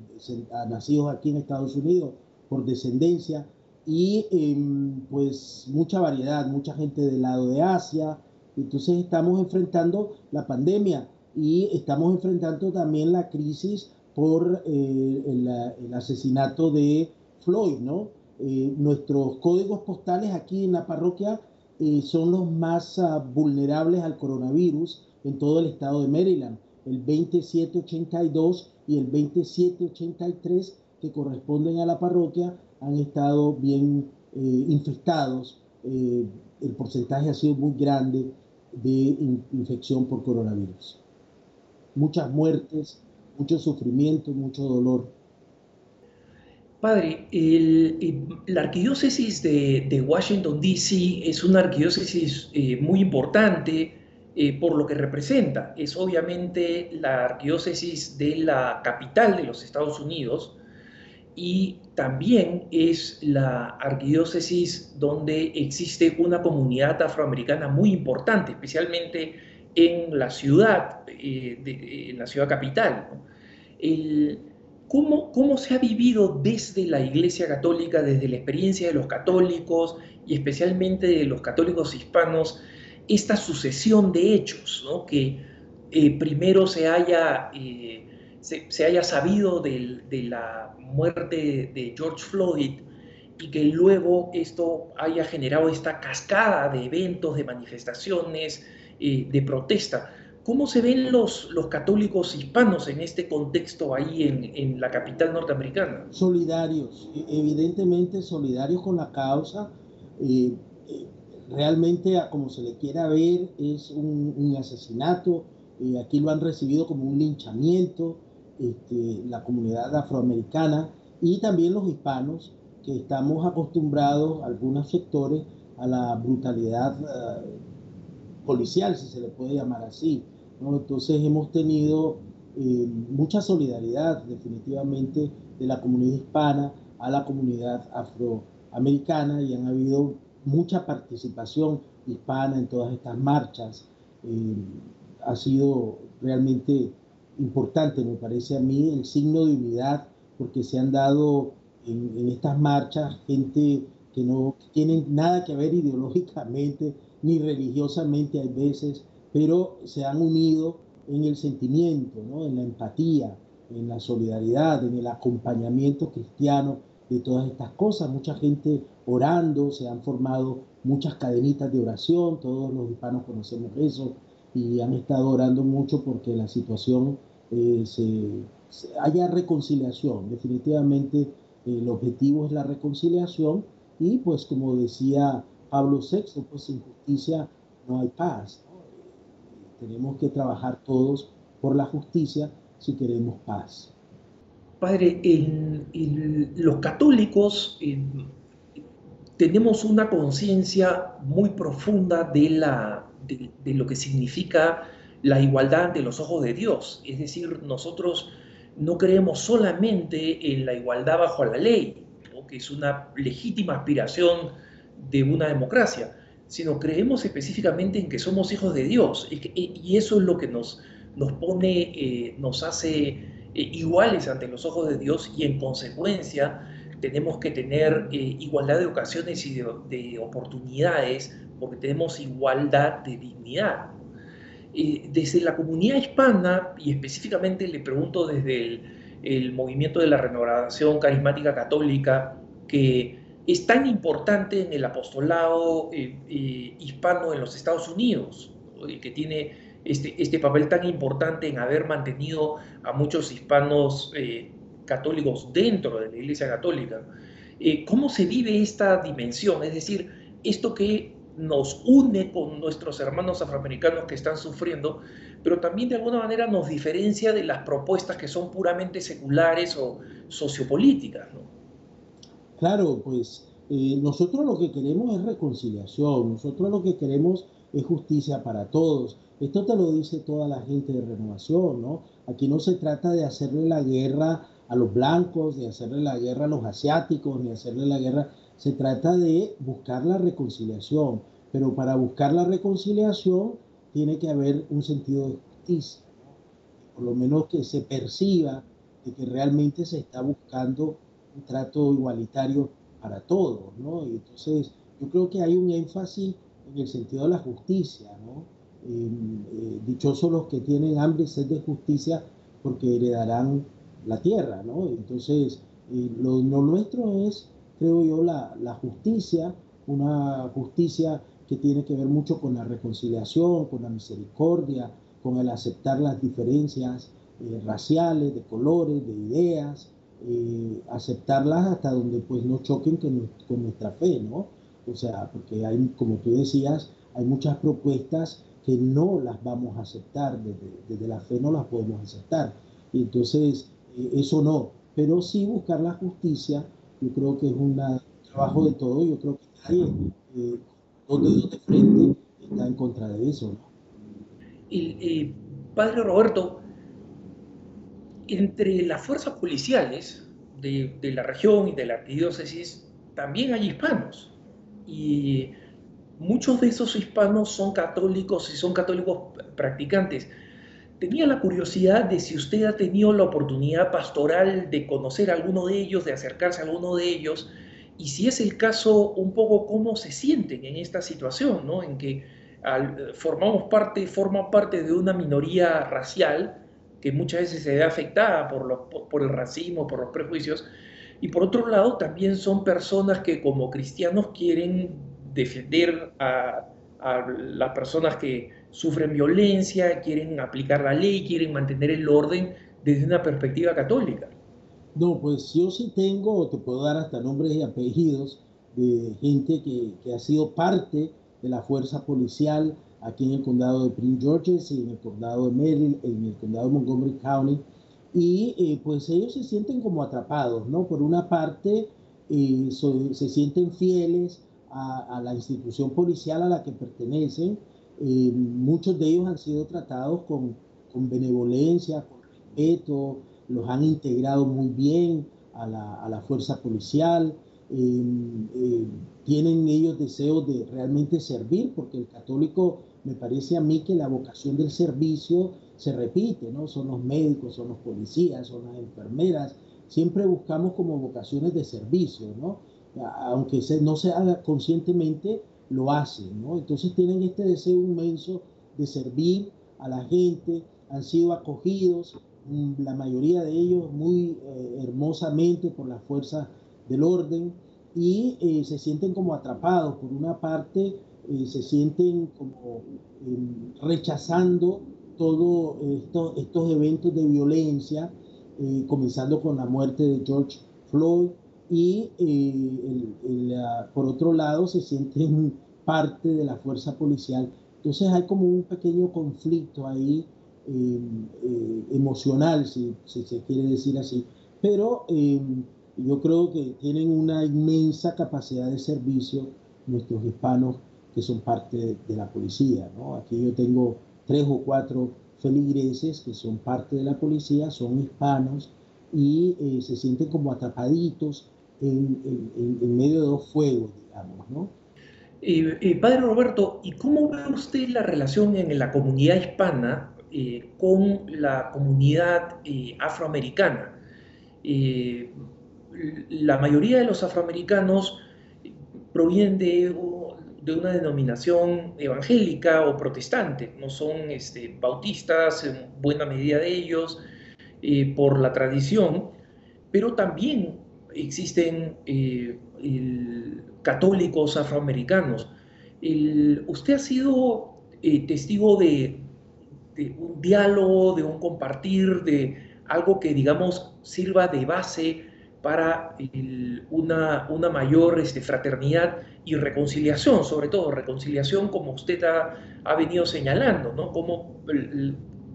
nacidos aquí en Estados Unidos por descendencia, y em, pues mucha variedad, mucha gente del lado de Asia. Entonces estamos enfrentando la pandemia y estamos enfrentando también la crisis por eh, el, asesinato de Floyd, ¿no? Eh, nuestros códigos postales aquí en la parroquia eh, son los más ah, vulnerables al coronavirus en todo el estado de Maryland. El 2782 y el 2783 que corresponden a la parroquia han estado bien infestados. el porcentaje ha sido muy grande de infección por coronavirus muchas muertes, mucho sufrimiento, mucho dolor. Padre, la arquidiócesis de, Washington, D.C. es una arquidiócesis eh, muy importante eh, por lo que representa. Es obviamente la arquidiócesis de la capital de los Estados Unidos y también es la arquidiócesis donde existe una comunidad afroamericana muy importante, especialmente en la ciudad, eh, en la ciudad capital. ¿cómo, ¿Cómo se ha vivido desde la Iglesia Católica, desde la experiencia de los católicos y especialmente de los católicos hispanos, esta sucesión de hechos, que eh, primero se haya, eh, se, haya sabido de la muerte de George Floyd y que luego esto haya generado esta cascada de eventos, de manifestaciones, eh, de protesta. ¿Cómo se ven los, los católicos hispanos en este contexto ahí en, en, la capital norteamericana? Solidarios, e, evidentemente solidarios con la causa. Eh, eh, realmente, como se le quiera ver, es un, asesinato. aquí lo han recibido como un linchamiento, este, la comunidad afroamericana y también los hispanos, que estamos acostumbrados, algunos sectores, a la brutalidad policial, si se le puede llamar así. ¿no? Entonces hemos tenido eh, mucha solidaridad definitivamente de la comunidad hispana a la comunidad afroamericana y han habido mucha participación hispana en todas estas marchas. Eh, ha sido realmente importante, me parece a mí, el signo de unidad, porque se han dado en, en estas marchas gente que no tienen nada que ver ideológicamente ni religiosamente hay veces, pero se han unido en el sentimiento, ¿no? en la empatía, en la solidaridad, en el acompañamiento cristiano de todas estas cosas. Mucha gente orando, se han formado muchas cadenitas de oración, todos los hispanos conocemos eso y han estado orando mucho porque la situación eh, se, haya reconciliación. Definitivamente el objetivo es la reconciliación y pues como decía Pablo VI, pues sin justicia no hay paz. Tenemos que trabajar todos por la justicia si queremos paz. Padre, los católicos tenemos una conciencia muy profunda de, la, de, lo que significa la igualdad de los ojos de Dios. Es decir, nosotros no creemos solamente en la igualdad bajo la ley, que es una legítima aspiración de una democracia, sino creemos específicamente en que somos hijos de Dios. Y eso es lo que nos, nos pone, eh, nos hace eh, iguales ante los ojos de Dios y en consecuencia tenemos que tener eh, igualdad de ocasiones y de, oportunidades porque tenemos igualdad de dignidad. desde la comunidad hispana, y específicamente le pregunto desde el, movimiento de la renovación carismática católica, que es tan importante en el apostolado hispano en los Estados Unidos, que tiene este, este, papel tan importante en haber mantenido a muchos hispanos eh, católicos dentro de la Iglesia Católica. Eh, ¿Cómo se vive esta dimensión? Es decir, esto que nos une con nuestros hermanos afroamericanos que están sufriendo, pero también de alguna manera nos diferencia de las propuestas que son puramente seculares o sociopolíticas. Claro, pues eh, nosotros lo que queremos es reconciliación, nosotros lo que queremos es justicia para todos. Esto te lo dice toda la gente de renovación, ¿no? Aquí no se trata de hacerle la guerra a los blancos, de hacerle la guerra a los asiáticos, ni hacerle la guerra. Se trata de buscar la reconciliación. Pero para buscar la reconciliación tiene que haber un sentido de justicia, por lo menos que se perciba de que realmente se está buscando un trato igualitario para todos, ¿no? Y entonces yo creo que hay un énfasis en el sentido de la justicia, ¿no? Eh, dichosos los que tienen hambre y sed de justicia porque heredarán la tierra, ¿no? Entonces, eh, lo, nuestro es, creo yo, la, justicia, una justicia que tiene que ver mucho con la reconciliación, con la misericordia, con el aceptar las diferencias eh, raciales, de colores, de ideas, aceptarlas hasta donde pues no choquen con, con nuestra fe, ¿no? O sea, porque hay, como tú decías, hay muchas propuestas que no las vamos a aceptar, desde, la fe no las podemos aceptar. Y entonces, eh, eso no, pero sí buscar la justicia, yo creo que es un trabajo de todo, yo creo que nadie, eh, dos dedos de frente, está en contra de eso. Y, padre Roberto, entre las fuerzas policiales de, la región y de la arquidiócesis, también hay hispanos. Y muchos de esos hispanos son católicos y son católicos practicantes. Tenía la curiosidad de si usted ha tenido la oportunidad pastoral de conocer a alguno de ellos, de acercarse a alguno de ellos, y si es el caso, un poco cómo se sienten en esta situación, ¿no? En que formamos parte, forman parte de una minoría racial que muchas veces se ve afectada por, por el racismo, por los prejuicios, y por otro lado también son personas que como cristianos quieren defender a, las personas que sufren violencia, quieren aplicar la ley, quieren mantener el orden desde una perspectiva católica. No, pues yo sí tengo, te puedo dar hasta nombres y apellidos de gente que, que ha sido parte de la fuerza policial aquí en el condado de Prince George's y en el condado de Maryland, en el condado de Montgomery County. Y eh, pues ellos se sienten como atrapados, ¿no? Por una parte, eh, se sienten fieles a, la institución policial a la que pertenecen. Eh, muchos de ellos han sido tratados con, con, benevolencia, con respeto, los han integrado muy bien a la, a la fuerza policial. Eh, eh, tienen ellos deseos de realmente servir, porque el católico me parece a mí que la vocación del servicio se repite, ¿no? Son los médicos, son los policías, son las enfermeras, siempre buscamos como vocaciones de servicio, ¿no? aunque no se haga conscientemente, lo hacen, ¿no? Entonces tienen este deseo inmenso de servir a la gente, han sido acogidos, mm, la mayoría de ellos muy eh, hermosamente por las fuerzas del orden y eh, se sienten como atrapados. Por una parte, eh, se sienten como em, rechazando todos esto, estos eventos de violencia, comenzando con la muerte de George Floyd, y por otro lado se sienten parte de la fuerza policial. Entonces hay como un pequeño conflicto ahí em, eh, emocional, si, se quiere decir así, pero yo creo que tienen una inmensa capacidad de servicio nuestros hispanos que son parte de, la policía. ¿no? Aquí yo tengo tres o cuatro feligreses que son parte de la policía, son hispanos y eh, se sienten como atrapaditos en, en medio de dos fuegos, digamos, ¿no? Eh, eh, padre Roberto, ¿y cómo ve usted la relación en la comunidad hispana con la comunidad afroamericana? la mayoría de los afroamericanos provienen de, de, una denominación evangélica o protestante, no son este, bautistas, en buena medida de ellos, por la tradición, pero también existen católicos afroamericanos. usted ha sido eh, testigo de, un diálogo, de un compartir, de algo que, digamos, sirva de base para una, una, mayor este, fraternidad y reconciliación, sobre todo reconciliación como usted ha, venido señalando, ¿no? Cómo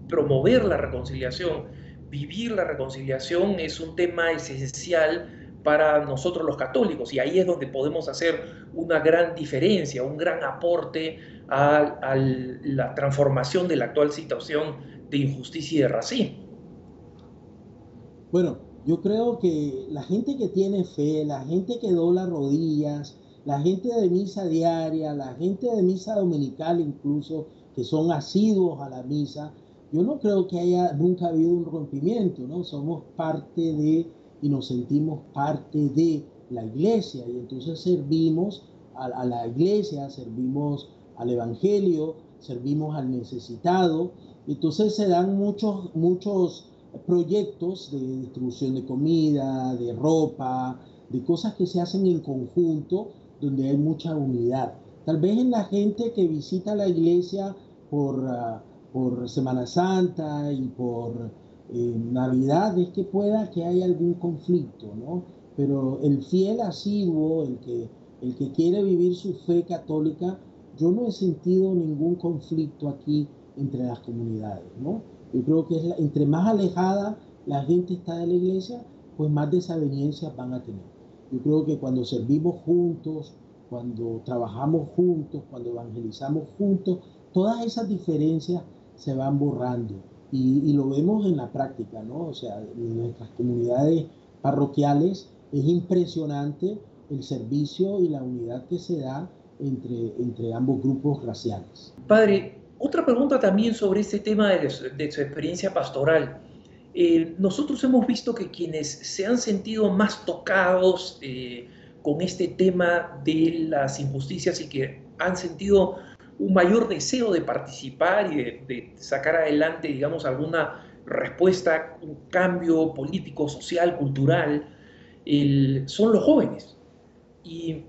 promover la reconciliación, vivir la reconciliación es un tema esencial para nosotros los católicos y ahí es donde podemos hacer una gran diferencia, un gran aporte a, la transformación de la actual situación de injusticia y de racismo. Bueno, yo creo que la gente que tiene fe, la gente que dobla rodillas, la gente de misa diaria, la gente de misa dominical incluso, que son asiduos a la misa, yo no creo que haya nunca habido un rompimiento, ¿no? Somos parte de y nos sentimos parte de la iglesia y entonces servimos a, la iglesia, servimos al evangelio, servimos al necesitado. Entonces se dan muchos, muchos proyectos de distribución de comida, de ropa, de cosas que se hacen en conjunto donde hay mucha unidad. Tal vez en la gente que visita la iglesia por, ah, por Semana Santa y por Navidad es que pueda que haya algún conflicto, ¿no? Pero el fiel asiduo, el que, el que quiere vivir su fe católica, yo no he sentido ningún conflicto aquí entre las comunidades, ¿no? Yo creo que es entre más alejada la gente está de la iglesia, pues más desavenencias van a tener. Yo creo que cuando servimos juntos, cuando trabajamos juntos, cuando evangelizamos juntos, todas esas diferencias se van borrando. Y, lo vemos en la práctica, ¿no? O sea, en nuestras comunidades parroquiales es impresionante el servicio y la unidad que se da entre, entre ambos grupos raciales. Padre, otra pregunta también sobre este tema de, su, experiencia pastoral. Eh, nosotros hemos visto que quienes se han sentido más tocados eh, con este tema de las injusticias y que han sentido un mayor deseo de participar y de, sacar adelante, digamos, alguna respuesta, un cambio político, social, cultural, son los jóvenes. Y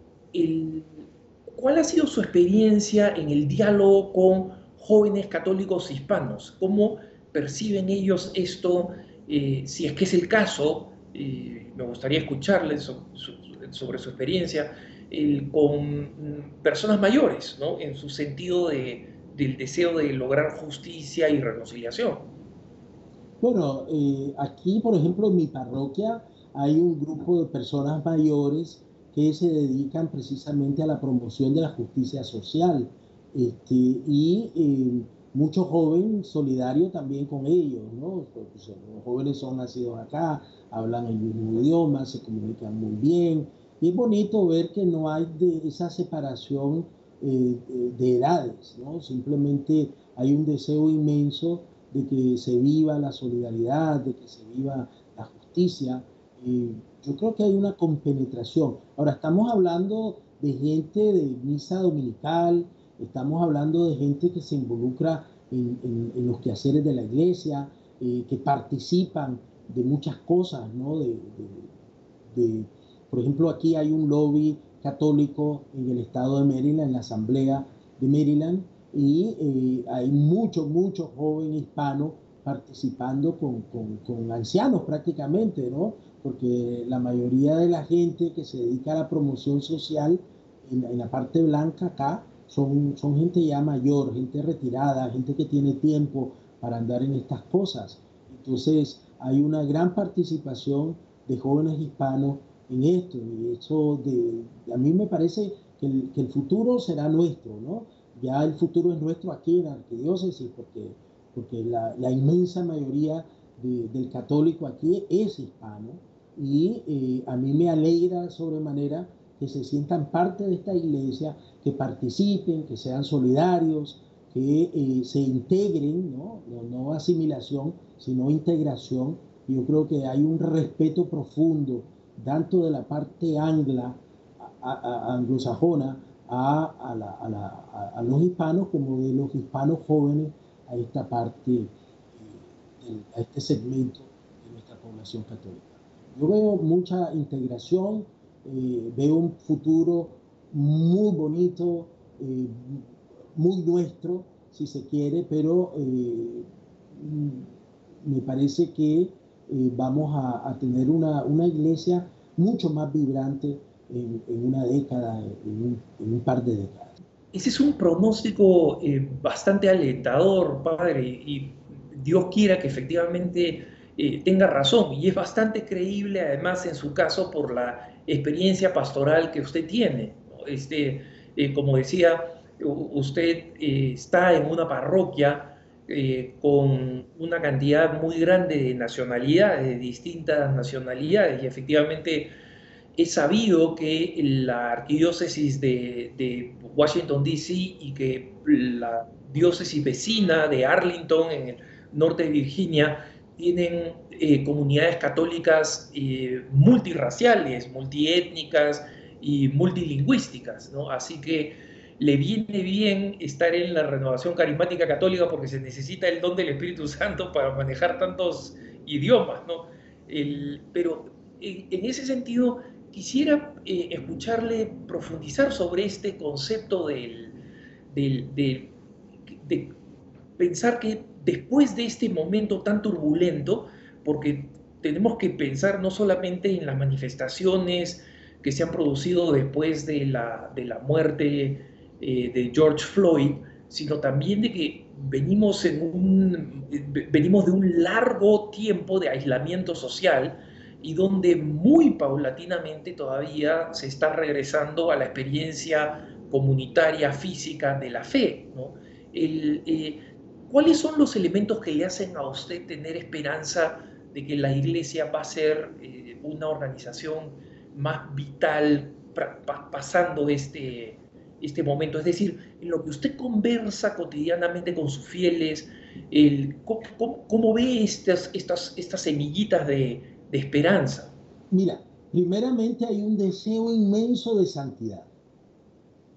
¿cuál ha sido su experiencia en el diálogo con jóvenes católicos hispanos? ¿Cómo perciben ellos esto? Eh, si es que es el caso, eh, me gustaría escucharles sobre su experiencia con personas mayores, ¿no? en su sentido de, del deseo de lograr justicia y reconciliación. Bueno, eh, aquí, por ejemplo, en mi parroquia hay un grupo de personas mayores que se dedican precisamente a la promoción de la justicia social este, y eh, jóvenes solidarios también con ellos, ¿no? Los jóvenes son nacidos acá, hablan el mismo idioma, se comunican muy bien, es bonito ver que no hay esa separación eh, de edades, ¿no? Simplemente hay un deseo inmenso de que se viva la solidaridad, de que se viva la justicia. yo creo que hay una compenetración. Ahora, estamos hablando de gente de misa dominical, estamos hablando de gente que se involucra en, los quehaceres de la iglesia, eh, que participan de muchas cosas, ¿no? De, por ejemplo, aquí hay un lobby católico en el estado de Maryland, en la Asamblea de Maryland, y eh, hay muchos, muchos jóvenes hispanos participando con, con, ancianos prácticamente, ¿no? Porque la mayoría de la gente que se dedica a la promoción social en la parte blanca acá son, son gente ya mayor, gente retirada, gente que tiene tiempo para andar en estas cosas. Entonces, hay una gran participación de jóvenes hispanos en esto y eso de, a mí me parece que el, que el, futuro será nuestro, ¿no? Ya el futuro es nuestro aquí en la arquidiócesis porque, porque la, la inmensa mayoría del católico aquí es hispano y eh, a mí me alegra sobremanera que se sientan parte de esta iglesia, que participen, que sean solidarios, que eh, se integren, ¿no? ¿no? asimilación, sino integración. Yo creo que hay un respeto profundo, tanto de la parte angla, anglosajona, a, a, los hispanos como de los hispanos jóvenes a esta parte, eh, a este segmento de nuestra población católica. Yo veo mucha integración, eh, veo un futuro muy bonito, eh, muy nuestro, si se quiere, pero eh, me parece que vamos a, tener una, iglesia mucho más vibrante en, una década, en un, par de décadas. Ese es un pronóstico bastante alentador, padre, y Dios quiera que efectivamente tenga razón, y es bastante creíble además en su caso por la experiencia pastoral que usted tiene. Este, eh, como decía, usted eh, está en una parroquia eh, con una cantidad muy grande de nacionalidades, de distintas nacionalidades, y efectivamente he sabido que la arquidiócesis de Washington, D.C. y que la diócesis vecina de Arlington, en el norte de Virginia, tienen eh, comunidades católicas eh, multirraciales, multiétnicas y multilingüísticas, ¿no? Así que le viene bien estar en la renovación carismática católica porque se necesita el don del Espíritu Santo para manejar tantos idiomas, ¿no? pero en, ese sentido quisiera eh, escucharle profundizar sobre este concepto del, de pensar que después de este momento tan turbulento, porque tenemos que pensar no solamente en las manifestaciones que se han producido después de la, de la muerte eh, de George Floyd, sino también de que venimos, en un, venimos de un largo tiempo de aislamiento social y donde muy paulatinamente todavía se está regresando a la experiencia comunitaria, física de la fe. El, eh, ¿Cuáles son los elementos que le hacen a usted tener esperanza de que la iglesia va a ser eh, una organización más vital pasando este, este momento? Es decir, en lo que usted conversa cotidianamente con sus fieles, el, ¿cómo, ve estas, estas, estas semillitas de, de esperanza? Mira, primeramente hay un deseo inmenso de santidad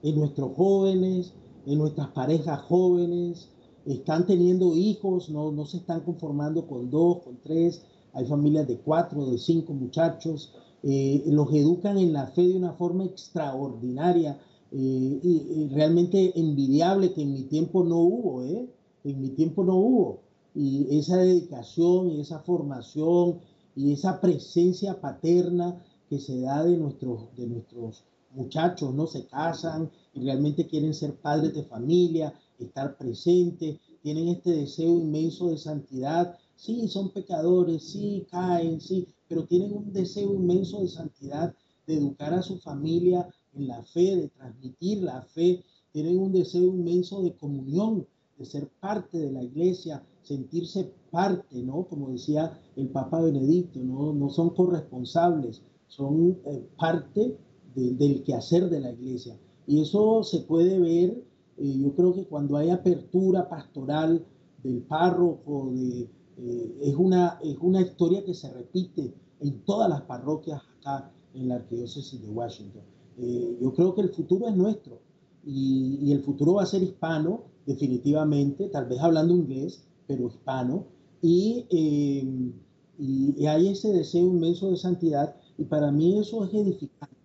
en nuestros jóvenes, en nuestras parejas jóvenes, están teniendo hijos, no, no se están conformando con dos, con tres, hay familias de cuatro, de cinco muchachos, eh, los educan en la fe de una forma extraordinaria eh, y, realmente envidiable que en mi tiempo no hubo, ¿eh? En mi tiempo no hubo. Y esa dedicación y esa formación y esa presencia paterna que se da de nuestros, de nuestros muchachos, ¿no? Se casan y realmente quieren ser padres de familia, estar presentes, tienen este deseo inmenso de santidad. Sí, son pecadores, sí, caen, sí, pero tienen un deseo inmenso de santidad, de educar a su familia en la fe, de transmitir la fe. Tienen un deseo inmenso de comunión, de ser parte de la iglesia, sentirse parte, ¿no? Como decía el Papa Benedicto, ¿no? No son corresponsables, son eh, parte del quehacer de la iglesia. Y eso se puede ver yo creo que cuando hay apertura pastoral del párroco, de, eh, es, una, es una historia que se repite en todas las parroquias acá en la arquidiócesis de Washington. Eh, yo creo que el futuro es nuestro y, y, el futuro va a ser hispano definitivamente, tal vez hablando inglés, pero hispano, y, eh, y, hay ese deseo inmenso de santidad, y para mí eso es edificante,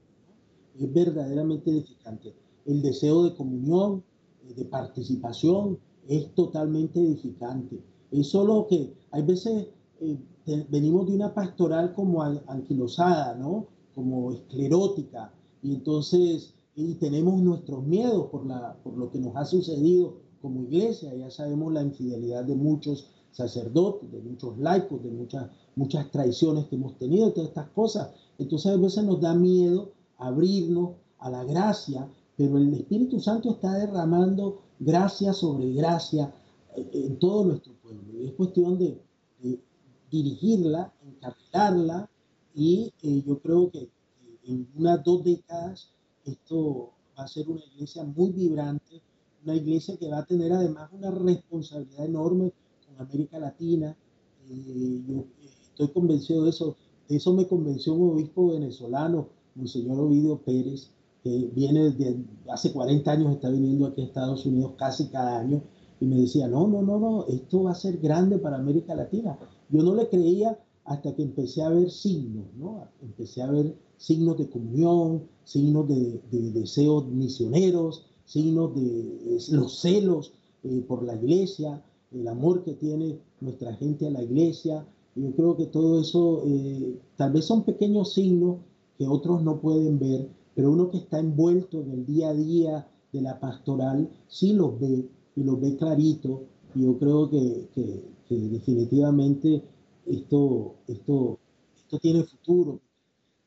es verdaderamente edificante. El deseo de comunión, eh, de participación, es totalmente edificante. Es solo que hay veces eh, venimos de una pastoral como anquilosada, ¿no? Como esclerótica, y entonces y tenemos nuestros miedos por, la, por lo que nos ha sucedido como iglesia. Ya sabemos la infidelidad de muchos sacerdotes, de muchos laicos, de muchas, muchas traiciones que hemos tenido, todas estas cosas. Entonces a veces nos da miedo abrirnos a la gracia, pero el Espíritu Santo está derramando gracia sobre gracia eh, en todo nuestro pueblo. Y es cuestión de, dirigirla, encarrilarla, y eh, yo creo que en unas dos décadas esto va a ser una iglesia muy vibrante, una iglesia que va a tener además una responsabilidad enorme con América Latina. Eh, yo estoy convencido de eso. De eso me convenció un obispo venezolano, Monseñor Ovidio Pérez, que viene desde hace 40 años, está viniendo aquí a Estados Unidos casi cada año, y me decía, no, no, no, no, esto va a ser grande para América Latina. Yo no le creía hasta que empecé a ver signos, ¿no? Empecé a ver signos de comunión, signos de, deseos misioneros, signos de los celos eh, por la iglesia, el amor que tiene nuestra gente a la iglesia. Yo creo que todo eso eh, tal vez son pequeños signos que otros no pueden ver, pero uno que está envuelto en el día a día de la pastoral sí los ve y los ve clarito. Y yo creo que, definitivamente esto, esto, esto tiene futuro,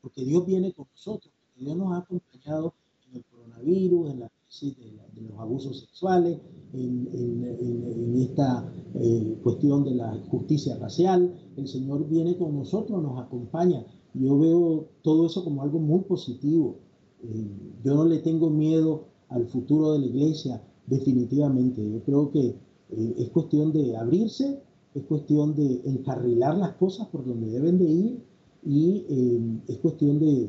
porque Dios viene con nosotros, porque Dios nos ha acompañado en el coronavirus, en la crisis de, los abusos sexuales, en, esta eh, cuestión de la justicia racial. El Señor viene con nosotros, nos acompaña. Yo veo todo eso como algo muy positivo. Eh, yo no le tengo miedo al futuro de la iglesia, definitivamente. Yo creo que eh, es cuestión de abrirse, es cuestión de encarrilar las cosas por donde deben de ir y eh, es cuestión de,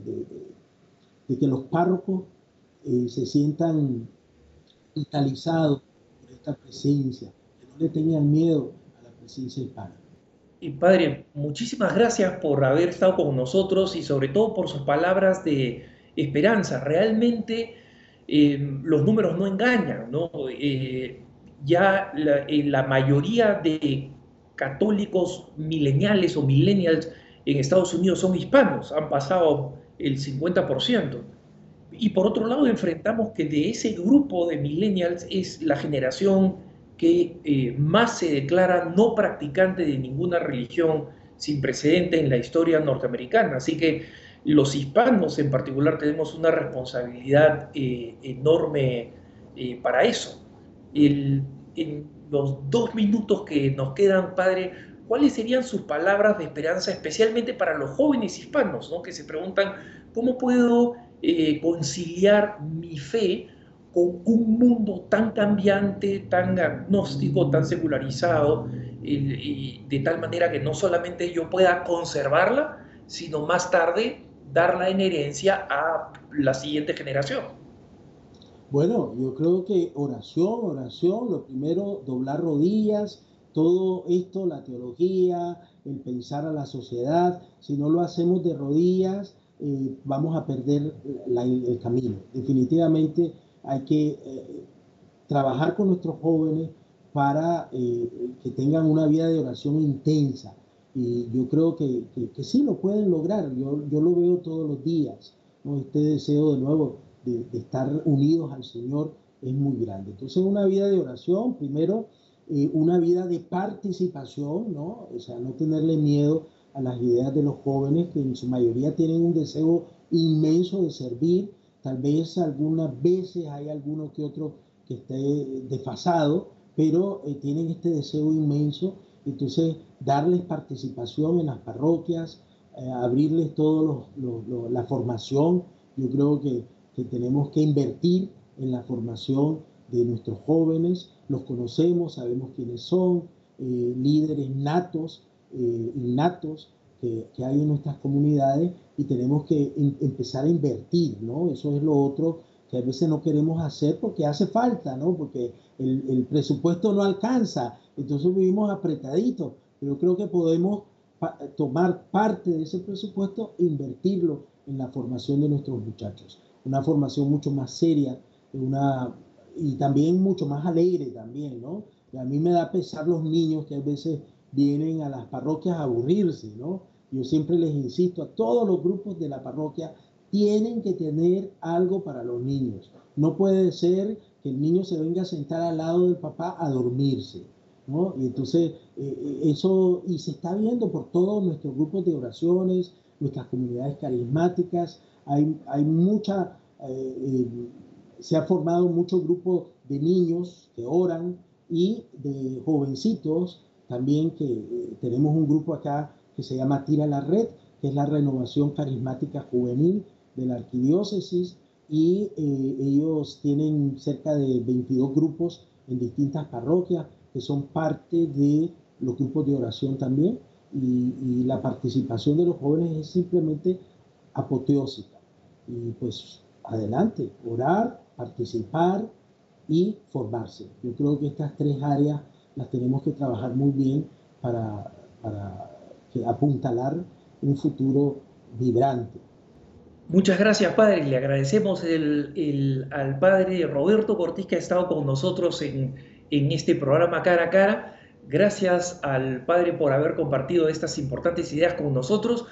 que los párrocos eh, se sientan vitalizados por esta presencia, que no le tengan miedo a la presencia hispana. Y padre, muchísimas gracias por haber estado con nosotros y sobre todo por sus palabras de esperanza. Realmente eh, los números no engañan, ¿no? ya la, la mayoría de católicos mileniales o millennials en Estados Unidos son hispanos, han pasado el 50%. Y por otro lado, enfrentamos que de ese grupo de millennials es la generación que eh, más se declara no practicante de ninguna religión sin precedente en la historia norteamericana. Así que los hispanos en particular tenemos una responsabilidad eh, enorme eh, para eso. en los dos minutos que nos quedan, padre, ¿cuáles serían sus palabras de esperanza, especialmente para los jóvenes hispanos, ¿no? que se preguntan, ¿cómo puedo eh, conciliar mi fe con un mundo tan cambiante, tan agnóstico, tan secularizado, de tal manera que no solamente yo pueda conservarla, sino más tarde darla en herencia a la siguiente generación? Bueno, yo creo que oración, oración, lo primero, doblar rodillas, todo esto, la teología, el pensar a la sociedad, si no lo hacemos de rodillas, eh, vamos a perder el camino. Definitivamente hay que eh, trabajar con nuestros jóvenes para eh, que tengan una vida de oración intensa. Y yo creo que, que, sí lo pueden lograr, yo, yo, lo veo todos los días. ¿no? Este deseo de nuevo de, de estar unidos al Señor es muy grande. Entonces una vida de oración, primero, eh, una vida de participación, ¿no? O sea, no tenerle miedo a las ideas de los jóvenes que en su mayoría tienen un deseo inmenso de servir. Tal vez algunas veces hay alguno que otro que esté desfasado, pero eh, tienen este deseo inmenso. Entonces, darles participación en las parroquias, eh, abrirles toda la formación. Yo creo que, que tenemos que invertir en la formación de nuestros jóvenes, los conocemos, sabemos quiénes son, eh, líderes natos, eh, innatos que, que, hay en nuestras comunidades y tenemos que empezar a invertir, ¿no? Eso es lo otro que a veces no queremos hacer porque hace falta, ¿no? Porque el, el presupuesto no alcanza, entonces vivimos apretaditos. Pero creo que podemos tomar parte de ese presupuesto e invertirlo en la formación de nuestros muchachos. Una formación mucho más seria una, y también mucho más alegre también, ¿no? Y a mí me da pesar los niños que a veces vienen a las parroquias a aburrirse, ¿no? Yo siempre les insisto a todos los grupos de la parroquia, tienen que tener algo para los niños. No puede ser que el niño se venga a sentar al lado del papá a dormirse. ¿No? Y entonces eh, eh, eso, y se está viendo por todos nuestros grupos de oraciones, nuestras comunidades carismáticas, hay, hay mucha, eh, se ha formado mucho grupo de niños que oran y de jovencitos también que tenemos un grupo acá que se llama Tira la Red, que es la renovación carismática juvenil de la arquidiócesis y eh, ellos tienen cerca de 22 grupos en distintas parroquias que son parte de los grupos de oración también y, la participación de los jóvenes es simplemente apoteósica. Y pues adelante, orar, participar y formarse. Yo creo que estas tres áreas las tenemos que trabajar muy bien para, para apuntalar un futuro vibrante. Muchas gracias, padre. Le agradecemos al padre Roberto Cortés que ha estado con nosotros en, este programa cara a cara. Gracias al padre por haber compartido estas importantes ideas con nosotros.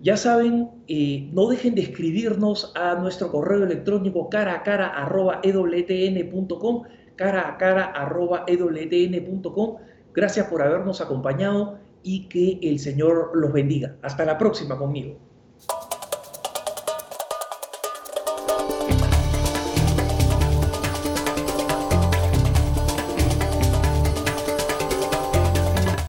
Ya saben, eh, no dejen de escribirnos a nuestro correo electrónico cara a cara arroba ewtn.com, cara a cara arroba ewtn.com. Gracias por habernos acompañado y que el Señor los bendiga. Hasta la próxima conmigo.